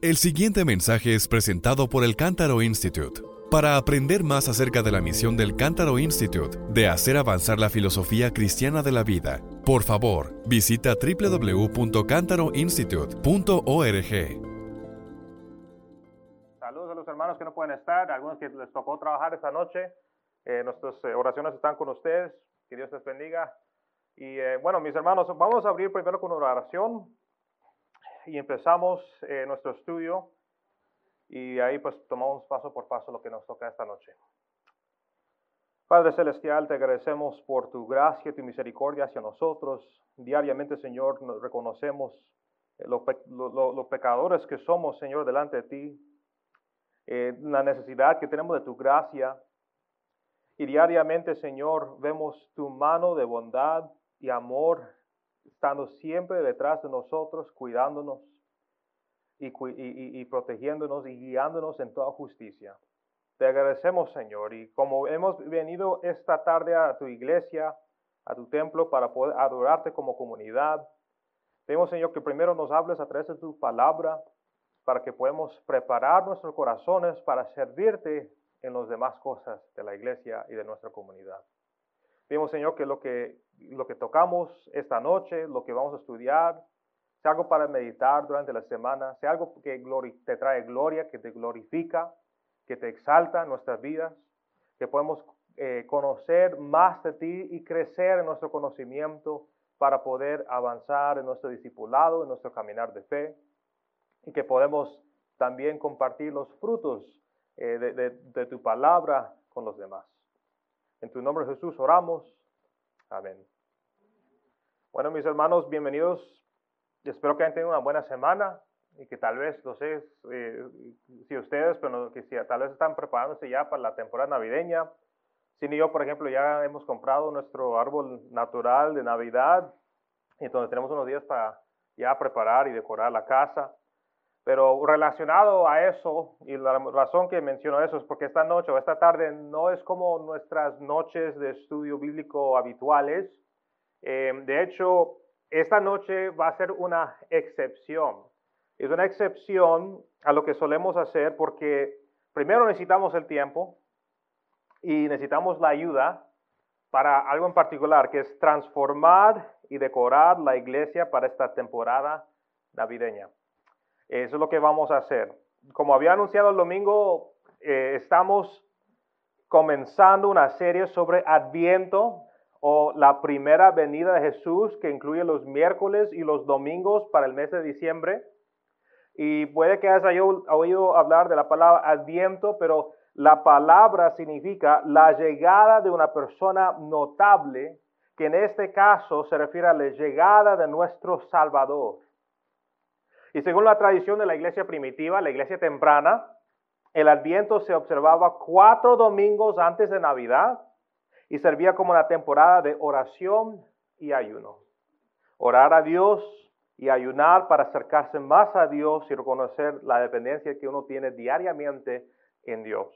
El siguiente mensaje es presentado por el Cántaro Institute. Para aprender más acerca de la misión del Cántaro Institute de hacer avanzar la filosofía cristiana de la vida, por favor, visita www.cantaroinstitute.org. Saludos a los hermanos que no pueden estar, algunos que les tocó trabajar esta noche. Eh, nuestras eh, oraciones están con ustedes. Que Dios les bendiga. Y eh, bueno, mis hermanos, vamos a abrir primero con una oración y empezamos eh, nuestro estudio y ahí pues tomamos paso por paso lo que nos toca esta noche. Padre Celestial, te agradecemos por tu gracia y tu misericordia hacia nosotros. Diariamente, Señor, reconocemos eh, los, pecadores que somos, Señor, delante de ti. Eh, la necesidad que tenemos de tu gracia. Y diariamente, Señor, vemos tu mano de bondad y amor estando siempre detrás de nosotros, cuidándonos y, protegiéndonos y guiándonos en toda justicia. Te agradecemos, Señor, y como hemos venido esta tarde a tu iglesia, a tu templo, para poder adorarte como comunidad, pedimos, Señor, que primero nos hables a través de tu palabra, para que podamos preparar nuestros corazones para servirte en las demás cosas de la iglesia y de nuestra comunidad. Pedimos, Señor, que lo que, lo que tocamos esta noche, lo que vamos a estudiar, sea algo para meditar durante la semana, sea algo que te trae gloria, que te glorifica, que te exalta en nuestras vidas, que podemos eh, conocer más de ti y crecer en nuestro conocimiento para poder avanzar en nuestro discipulado, en nuestro caminar de fe, y que podemos también compartir los frutos eh, de tu palabra con los demás. En tu nombre Jesús oramos. Amén. Bueno, mis hermanos, bienvenidos. Espero que hayan tenido una buena semana y que tal vez, no sé eh, si ustedes, pero que si, tal vez están preparándose ya para la temporada navideña. Sin y yo, por ejemplo, ya hemos comprado nuestro árbol natural de Navidad, y entonces tenemos unos días para ya preparar y decorar la casa. Pero relacionado a eso, y la razón que menciono eso es porque esta noche o esta tarde no es como nuestras noches de estudio bíblico habituales. Eh, de hecho, esta noche va a ser una excepción. Es una excepción a lo que solemos hacer porque primero necesitamos el tiempo y necesitamos la ayuda para algo en particular, que es transformar y decorar la iglesia para esta temporada navideña. Eso es lo que vamos a hacer. Como había anunciado el domingo, eh, estamos comenzando una serie sobre Adviento o la primera venida de Jesús que incluye los miércoles y los domingos para el mes de diciembre. Y puede que hayas oído hablar de la palabra Adviento, pero la palabra significa la llegada de una persona notable, que en este caso se refiere a la llegada de nuestro Salvador. Y según la tradición de la iglesia primitiva, la iglesia temprana, el adviento se observaba cuatro domingos antes de Navidad y servía como una temporada de oración y ayuno. Orar a Dios y ayunar para acercarse más a Dios y reconocer la dependencia que uno tiene diariamente en Dios.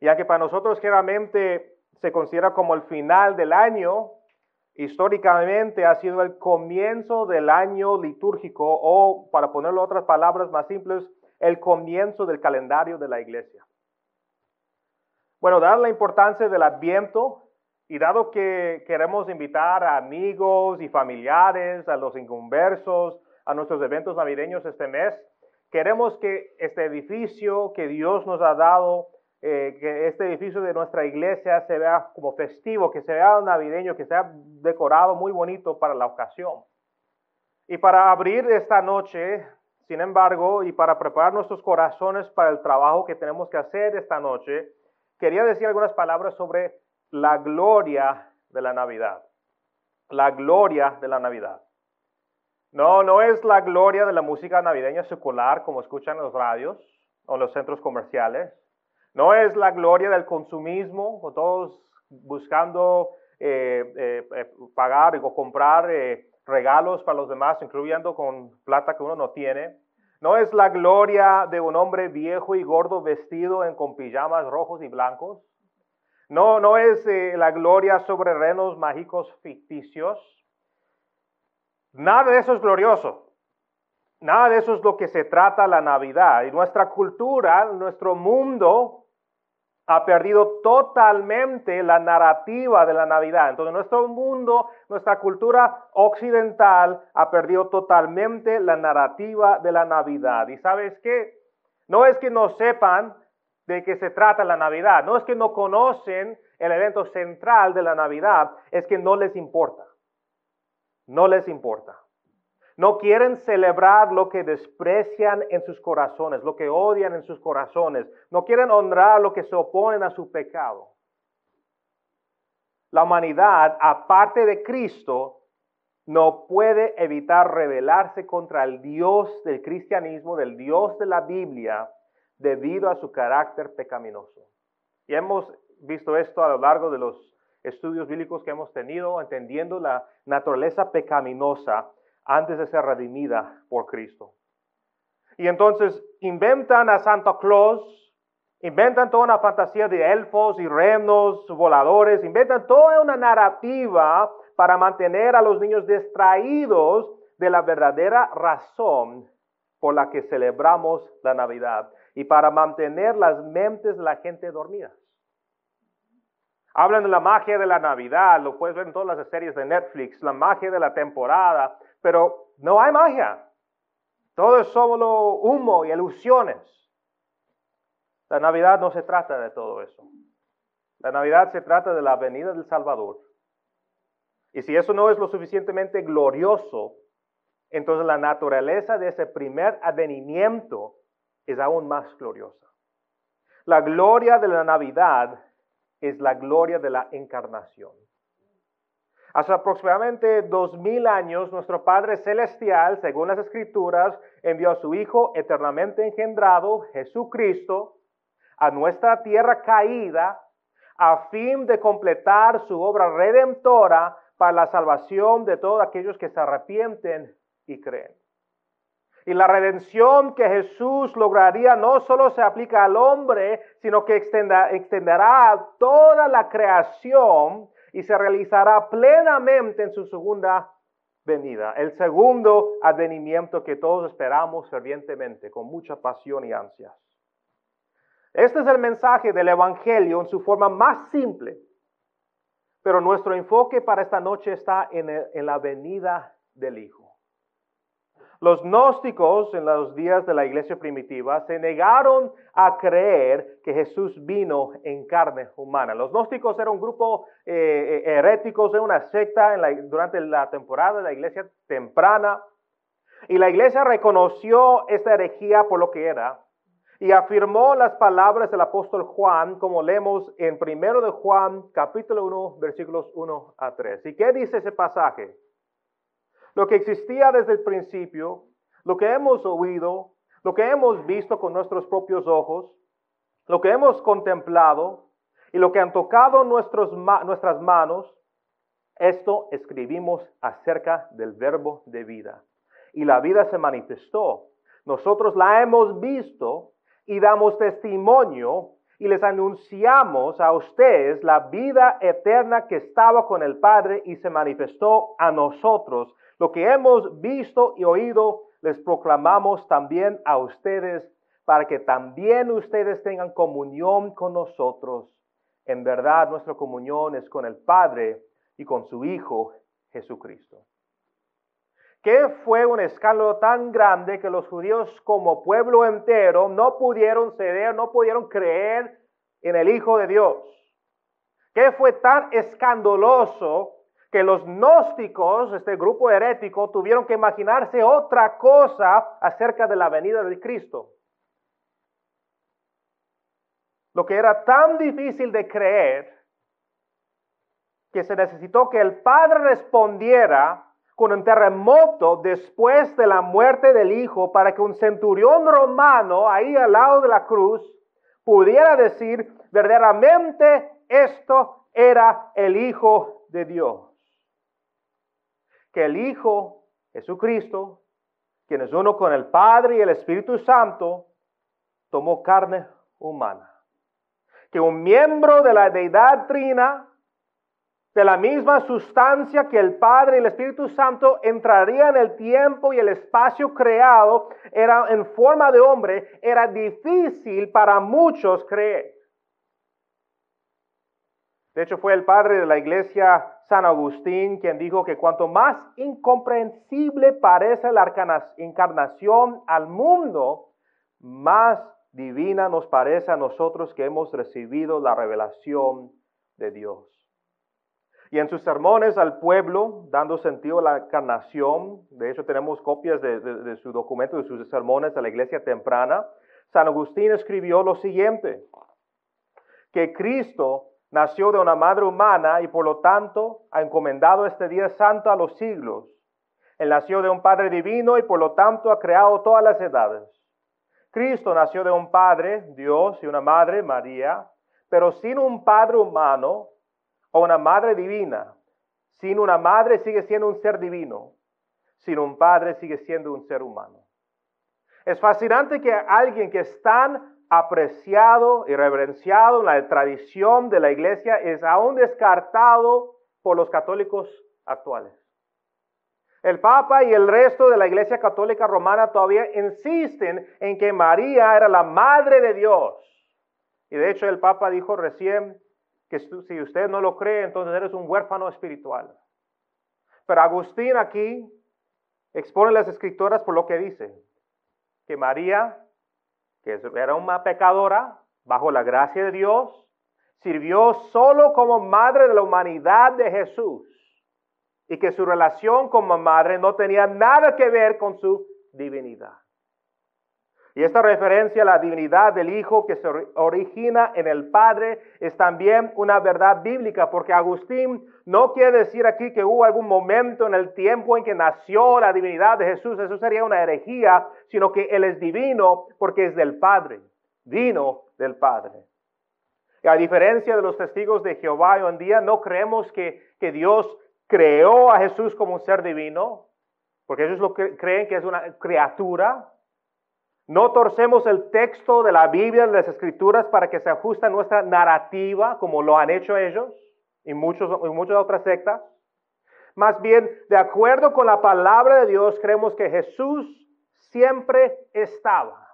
Ya que para nosotros generalmente se considera como el final del año, históricamente ha sido el comienzo del año litúrgico o, para ponerlo en otras palabras más simples, el comienzo del calendario de la iglesia. Bueno, dada la importancia del adviento y dado que queremos invitar a amigos y familiares, a los inconversos, a nuestros eventos navideños este mes, queremos que este edificio que Dios nos ha dado eh, que este edificio de nuestra iglesia se vea como festivo, que se vea navideño, que sea decorado muy bonito para la ocasión. Y para abrir esta noche, sin embargo, y para preparar nuestros corazones para el trabajo que tenemos que hacer esta noche, quería decir algunas palabras sobre la gloria de la Navidad. La gloria de la Navidad. No, no es la gloria de la música navideña secular como escuchan en los radios o en los centros comerciales. No es la gloria del consumismo, todos buscando eh, eh, eh, pagar o comprar regalos para los demás, incluyendo con plata que uno no tiene. No es la gloria de un hombre viejo y gordo vestido en, con pijamas rojos y blancos. No, no es la gloria sobre renos mágicos ficticios. Nada de eso es glorioso. Nada de eso es lo que se trata la Navidad. Y nuestra cultura, nuestro mundo, ha perdido totalmente la narrativa de la Navidad. Entonces nuestro mundo, nuestra cultura occidental ha perdido totalmente la narrativa de la Navidad. ¿Y sabes qué? No es que no sepan de qué se trata la Navidad, no es que no conocen el evento central de la Navidad, es que no les importa. No les importa. No quieren celebrar lo que desprecian en sus corazones, lo que odian en sus corazones. No quieren honrar lo que se oponen a su pecado. La humanidad, aparte de Cristo, no puede evitar rebelarse contra el Dios del cristianismo, del Dios de la Biblia, debido a su carácter pecaminoso. Y hemos visto esto a lo largo de los estudios bíblicos que hemos tenido, entendiendo la naturaleza pecaminosa antes de ser redimida por Cristo. Y entonces inventan a Santa Claus, inventan toda una fantasía de elfos y renos voladores, inventan toda una narrativa para mantener a los niños distraídos de la verdadera razón por la que celebramos la Navidad y para mantener las mentes de la gente dormidas. Hablan de la magia de la Navidad, lo puedes ver en todas las series de Netflix, la magia de la temporada, pero no hay magia. Todo es solo humo y ilusiones. La Navidad no se trata de todo eso. La Navidad se trata de la venida del Salvador. Y si eso no es lo suficientemente glorioso, entonces la naturaleza de ese primer advenimiento es aún más gloriosa. La gloria de la Navidad es la gloria de la encarnación. Hace aproximadamente dos mil años, nuestro Padre Celestial, según las Escrituras, envió a su Hijo eternamente engendrado, Jesucristo, a nuestra tierra caída, a fin de completar su obra redentora para la salvación de todos aquellos que se arrepienten y creen. Y la redención que Jesús lograría no solo se aplica al hombre, sino que extenderá a toda la creación y se realizará plenamente en su segunda venida, el segundo advenimiento que todos esperamos fervientemente, con mucha pasión y ansias. Este es el mensaje del Evangelio en su forma más simple, pero nuestro enfoque para esta noche está en, en la venida del Hijo. Los gnósticos en los días de la iglesia primitiva se negaron a creer que Jesús vino en carne humana. Los gnósticos eran un grupo eh, eh, heréticos una secta durante la temporada de la iglesia temprana. Y la iglesia reconoció esta herejía por lo que era y afirmó las palabras del apóstol Juan, como leemos en 1 de Juan, capítulo 1, versículos 1 a 3. ¿Y qué dice ese pasaje? Lo que existía desde el principio, lo que hemos oído, lo que hemos visto con nuestros propios ojos, lo que hemos contemplado y lo que han tocado nuestras manos, esto escribimos acerca del verbo de vida. Y la vida se manifestó. Nosotros la hemos visto y damos testimonio y les anunciamos a ustedes la vida eterna que estaba con el Padre y se manifestó a nosotros. Lo que hemos visto y oído les proclamamos también a ustedes para que también ustedes tengan comunión con nosotros. En verdad, nuestra comunión es con el Padre y con su Hijo Jesucristo. ¿Qué fue un escándalo tan grande que los judíos como pueblo entero no pudieron ceder, no pudieron creer en el Hijo de Dios? ¿Qué fue tan escandaloso que los gnósticos, este grupo herético, tuvieron que imaginarse otra cosa acerca de la venida de Cristo. Lo que era tan difícil de creer que se necesitó que el Padre respondiera con un terremoto después de la muerte del Hijo para que un centurión romano ahí al lado de la cruz pudiera decir verdaderamente esto era el Hijo de Dios que el Hijo Jesucristo, quien es uno con el Padre y el Espíritu Santo, tomó carne humana. Que un miembro de la deidad trina de la misma sustancia que el Padre y el Espíritu Santo entraría en el tiempo y el espacio creado, era en forma de hombre, era difícil para muchos creer. De hecho, fue el padre de la iglesia San Agustín quien dijo que cuanto más incomprensible parece la encarnación al mundo, más divina nos parece a nosotros que hemos recibido la revelación de Dios. Y en sus sermones al pueblo, dando sentido a la encarnación, de hecho tenemos copias de, su documento, de sus sermones a la iglesia temprana, San Agustín escribió lo siguiente, que Cristo nació de una madre humana y por lo tanto ha encomendado este día santo a los siglos. Él nació de un Padre divino y por lo tanto ha creado todas las edades. Cristo nació de un Padre, Dios, y una Madre, María, pero sin un Padre humano o una Madre divina. Sin una Madre sigue siendo un ser divino. Sin un Padre sigue siendo un ser humano. Es fascinante que alguien que es tan apreciado y reverenciado en la tradición de la iglesia es aún descartado por los católicos actuales. El Papa y el resto de la Iglesia Católica Romana todavía insisten en que María era la Madre de Dios. Y de hecho el Papa dijo recién si usted no lo cree, entonces eres un huérfano espiritual. Pero Agustín aquí expone las escrituras por lo que dice, que María que era una pecadora bajo la gracia de Dios, sirvió solo como madre de la humanidad de Jesús y que su relación como madre no tenía nada que ver con su divinidad. Y esta referencia a la divinidad del Hijo que se origina en el Padre es también una verdad bíblica, porque Agustín no quiere decir aquí que hubo algún momento en el tiempo en que nació la divinidad de Jesús, eso sería una herejía, sino que Él es divino porque es del Padre, vino del Padre. A diferencia de los testigos de Jehová hoy en día, no creemos que, que Dios creó a Jesús como un ser divino, porque ellos lo creen que es una criatura, no torcemos el texto de la Biblia, de las Escrituras, para que se ajuste a nuestra narrativa, como lo han hecho ellos y, muchos, y muchas otras sectas. Más bien, de acuerdo con la palabra de Dios, creemos que Jesús siempre estaba.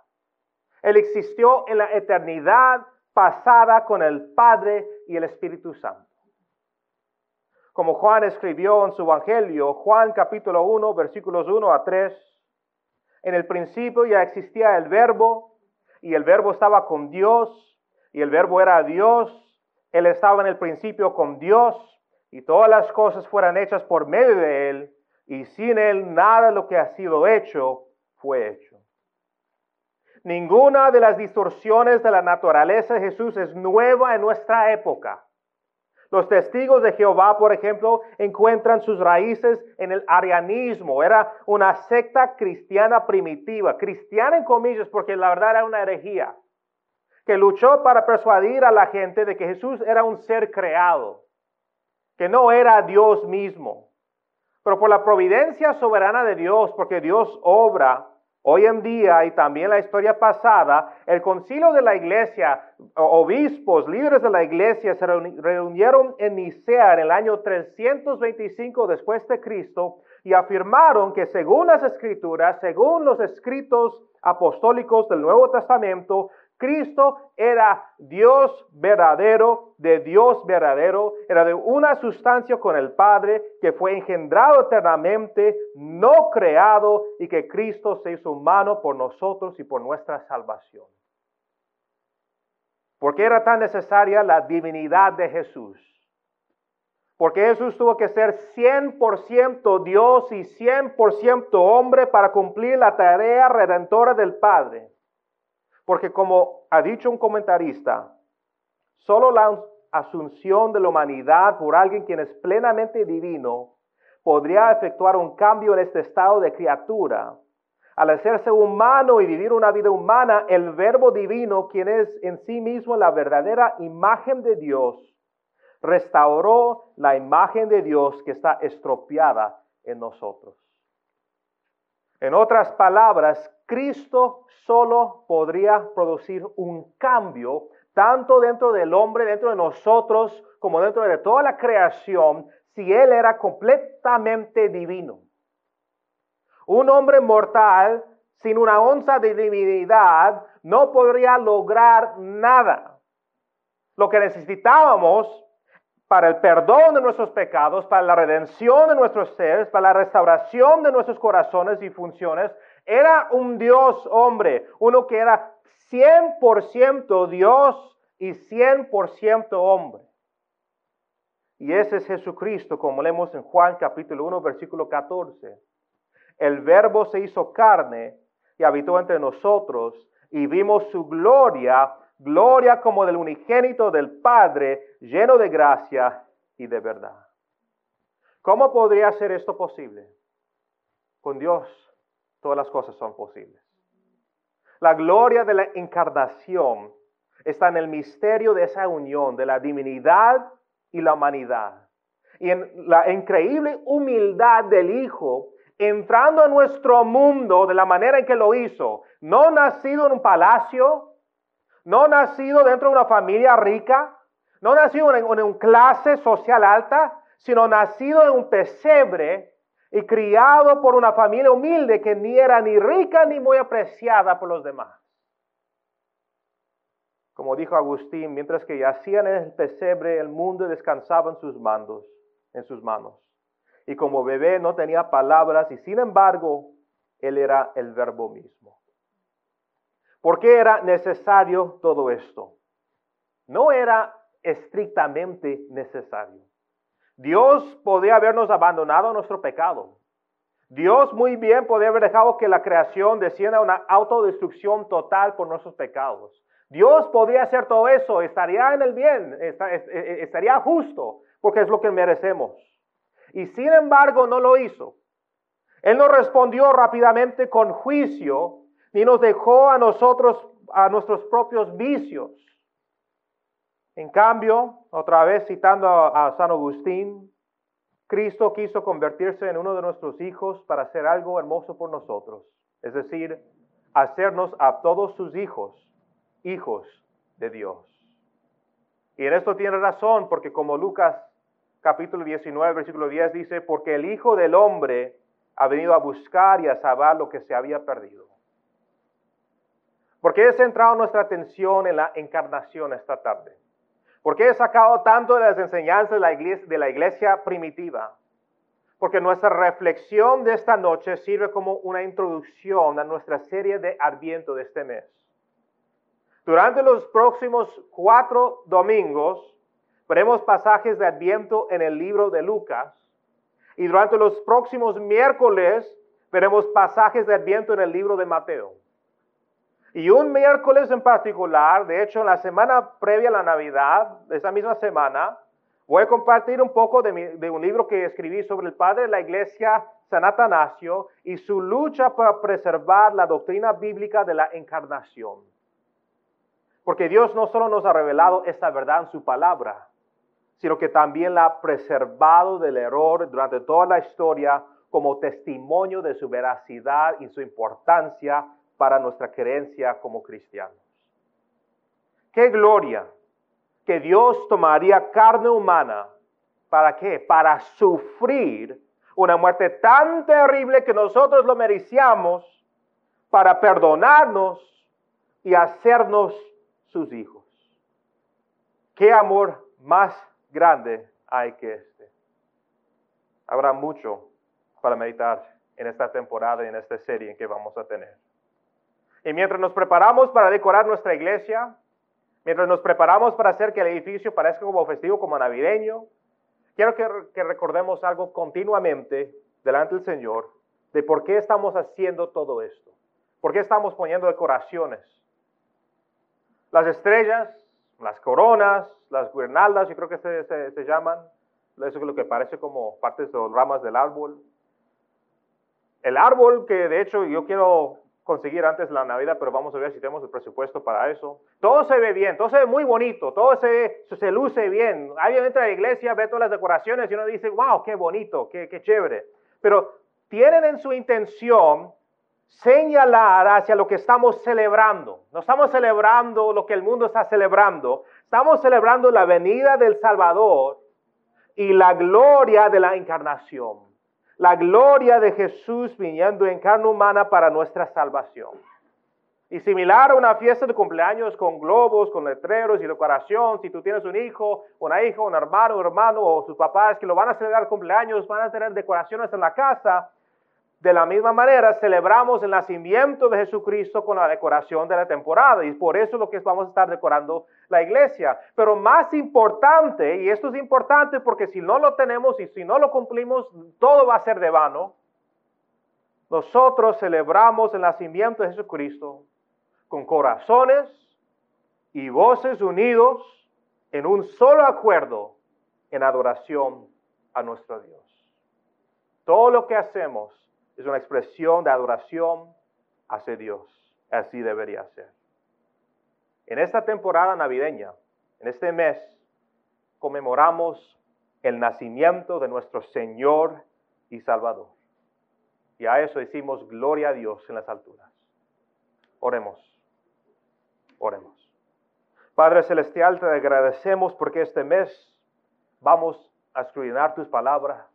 Él existió en la eternidad pasada con el Padre y el Espíritu Santo. Como Juan escribió en su Evangelio, Juan capítulo 1, versículos 1 a 3, en el principio ya existía el verbo y el verbo estaba con Dios y el verbo era Dios. Él estaba en el principio con Dios y todas las cosas fueron hechas por medio de Él y sin Él nada de lo que ha sido hecho fue hecho. Ninguna de las distorsiones de la naturaleza de Jesús es nueva en nuestra época. Los testigos de Jehová, por ejemplo, encuentran sus raíces en el arianismo. Era una secta cristiana primitiva, cristiana en comillas, porque la verdad era una herejía, que luchó para persuadir a la gente de que Jesús era un ser creado, que no era Dios mismo. Pero por la providencia soberana de Dios, porque Dios obra Hoy en día y también la historia pasada, el concilio de la iglesia, obispos, líderes de la iglesia se reunieron en Nicea en el año 325 después de Cristo y afirmaron que según las escrituras, según los escritos apostólicos del Nuevo Testamento, Cristo era Dios verdadero, de Dios verdadero, era de una sustancia con el Padre que fue engendrado eternamente, no creado y que Cristo se hizo humano por nosotros y por nuestra salvación. ¿Por qué era tan necesaria la divinidad de Jesús? Porque Jesús tuvo que ser 100% Dios y 100% hombre para cumplir la tarea redentora del Padre. Porque como ha dicho un comentarista, solo la asunción de la humanidad por alguien quien es plenamente divino podría efectuar un cambio en este estado de criatura. Al hacerse humano y vivir una vida humana, el verbo divino, quien es en sí mismo la verdadera imagen de Dios, restauró la imagen de Dios que está estropeada en nosotros. En otras palabras, Cristo solo podría producir un cambio tanto dentro del hombre, dentro de nosotros, como dentro de toda la creación, si Él era completamente divino. Un hombre mortal sin una onza de divinidad no podría lograr nada. Lo que necesitábamos para el perdón de nuestros pecados, para la redención de nuestros seres, para la restauración de nuestros corazones y funciones, era un Dios hombre, uno que era 100% Dios y 100% hombre. Y ese es Jesucristo, como leemos en Juan capítulo 1, versículo 14. El verbo se hizo carne y habitó entre nosotros y vimos su gloria, gloria como del unigénito del Padre, lleno de gracia y de verdad. ¿Cómo podría ser esto posible? Con Dios todas las cosas son posibles. La gloria de la encarnación está en el misterio de esa unión de la divinidad y la humanidad. Y en la increíble humildad del Hijo entrando a nuestro mundo de la manera en que lo hizo, no nacido en un palacio, no nacido dentro de una familia rica, no nacido en, una clase social alta, sino nacido en un pesebre y criado por una familia humilde que ni era ni rica ni muy apreciada por los demás. Como dijo Agustín, mientras que yacían en el pesebre, el mundo descansaba en sus mandos, en sus manos y como bebé no tenía palabras y sin embargo él era el verbo mismo. ¿Por qué era necesario todo esto? No era estrictamente necesario. Dios podía habernos abandonado a nuestro pecado. Dios muy bien podía haber dejado que la creación descienda a una autodestrucción total por nuestros pecados. Dios podría hacer todo eso, estaría en el bien, estaría justo, porque es lo que merecemos. Y sin embargo no lo hizo. Él no respondió rápidamente con juicio, ni nos dejó a nosotros, a nuestros propios vicios. En cambio, otra vez citando a, San Agustín, Cristo quiso convertirse en uno de nuestros hijos para hacer algo hermoso por nosotros, es decir, hacernos a todos sus hijos, hijos de Dios. Y en esto tiene razón, porque como Lucas capítulo 19, versículo 10 dice, porque el Hijo del Hombre ha venido a buscar y a salvar lo que se había perdido. ¿Por qué he centrado nuestra atención en la encarnación esta tarde? ¿Por qué he sacado tanto de las enseñanzas de la iglesia, de la iglesia primitiva? Porque nuestra reflexión de esta noche sirve como una introducción a nuestra serie de Adviento de este mes. Durante los próximos cuatro domingos Veremos pasajes de Adviento en el libro de Lucas. Y durante los próximos miércoles veremos pasajes de Adviento en el libro de Mateo. Y un miércoles en particular, de hecho, en la semana previa a la Navidad, esa misma semana, voy a compartir un poco de, de, un libro que escribí sobre el padre de la iglesia, San Atanasio, y su lucha para preservar la doctrina bíblica de la encarnación. Porque Dios no solo nos ha revelado esta verdad en su palabra, sino que también la ha preservado del error durante toda la historia como testimonio de su veracidad y su importancia para nuestra creencia como cristianos. Qué gloria que Dios tomaría carne humana. ¿Para qué? Para sufrir una muerte tan terrible que nosotros lo merecíamos para perdonarnos y hacernos sus hijos. Qué amor más grande hay que este. Habrá mucho para meditar en esta temporada y en esta serie que vamos a tener. Y mientras nos preparamos para decorar nuestra iglesia, mientras nos preparamos para hacer que el edificio parezca como festivo, como navideño, quiero que, recordemos algo continuamente delante del Señor de por qué estamos haciendo todo esto. ¿Por qué estamos poniendo decoraciones? Las estrellas las coronas, las guirnaldas, yo creo que se, se, llaman, eso es lo que parece como partes las ramas del árbol. El árbol que de hecho yo quiero conseguir antes la Navidad, pero vamos a ver si tenemos el presupuesto para eso. Todo se ve bien, todo se ve muy bonito, todo se, se luce bien. Alguien entra a la iglesia, ve todas las decoraciones y uno dice, wow, qué bonito, qué, qué chévere. Pero tienen en su intención señalar hacia lo que estamos celebrando. No estamos celebrando lo que el mundo está celebrando, estamos celebrando la venida del Salvador y la gloria de la encarnación, la gloria de Jesús viniendo en carne humana para nuestra salvación. Y similar a una fiesta de cumpleaños con globos, con letreros y decoración, si tú tienes un hijo, una hija, un hermano, un hermano o sus papás que lo van a celebrar cumpleaños, van a tener decoraciones en la casa, de la misma manera celebramos el nacimiento de Jesucristo con la decoración de la temporada y por eso es lo que vamos a estar decorando la iglesia. Pero más importante, y esto es importante porque si no lo tenemos y si no lo cumplimos, todo va a ser de vano. Nosotros celebramos el nacimiento de Jesucristo con corazones y voces unidos en un solo acuerdo en adoración a nuestro Dios. Todo lo que hacemos es una expresión de adoración hacia Dios. Así debería ser. En esta temporada navideña, en este mes, conmemoramos el nacimiento de nuestro Señor y Salvador. Y a eso decimos gloria a Dios en las alturas. Oremos. Oremos. Padre Celestial, te agradecemos porque este mes vamos a escudriñar tus palabras,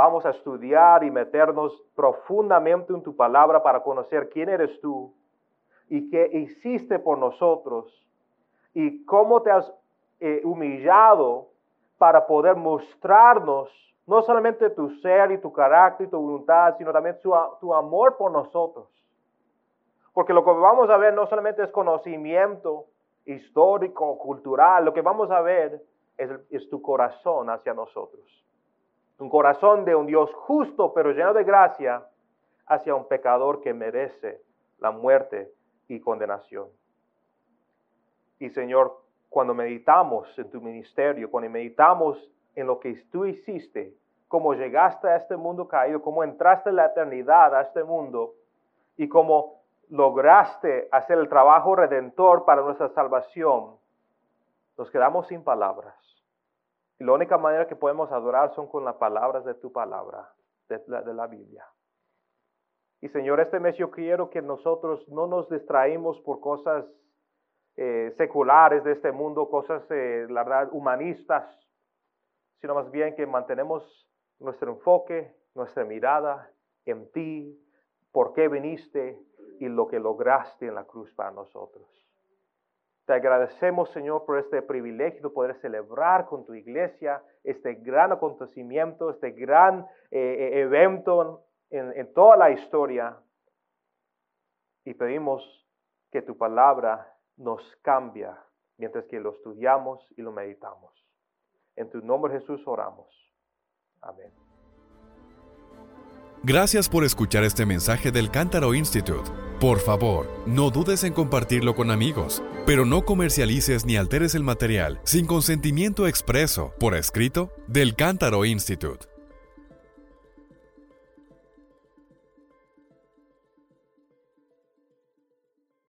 vamos a estudiar y meternos profundamente en tu palabra para conocer quién eres tú y qué hiciste por nosotros y cómo te has eh, humillado para poder mostrarnos no solamente tu ser y tu carácter y tu voluntad, sino también tu amor por nosotros. Porque lo que vamos a ver no solamente es conocimiento histórico, cultural, lo que vamos a ver es, tu corazón hacia nosotros. Un corazón de un Dios justo pero lleno de gracia hacia un pecador que merece la muerte y condenación. Y Señor, cuando meditamos en tu ministerio, cuando meditamos en lo que tú hiciste, cómo llegaste a este mundo caído, cómo entraste en la eternidad a este mundo y cómo lograste hacer el trabajo redentor para nuestra salvación, nos quedamos sin palabras. Y la única manera que podemos adorar son con las palabras de tu palabra, de la, Biblia. Y Señor, este mes yo quiero que nosotros no nos distraímos por cosas eh, seculares de este mundo, cosas, eh, la verdad, humanistas, sino más bien que mantenemos nuestro enfoque, nuestra mirada en ti, por qué viniste, y lo que lograste en la cruz para nosotros. Te agradecemos, Señor, por este privilegio de poder celebrar con tu iglesia este gran acontecimiento, este gran eh, eh, evento en, en toda la historia. Y pedimos que tu palabra nos cambia mientras que lo estudiamos y lo meditamos. En tu nombre Jesús oramos. Amén. Gracias por escuchar este mensaje del Cántaro Institute. Por favor, no dudes en compartirlo con amigos, pero no comercialices ni alteres el material sin consentimiento expreso, por escrito, del Cántaro Institute.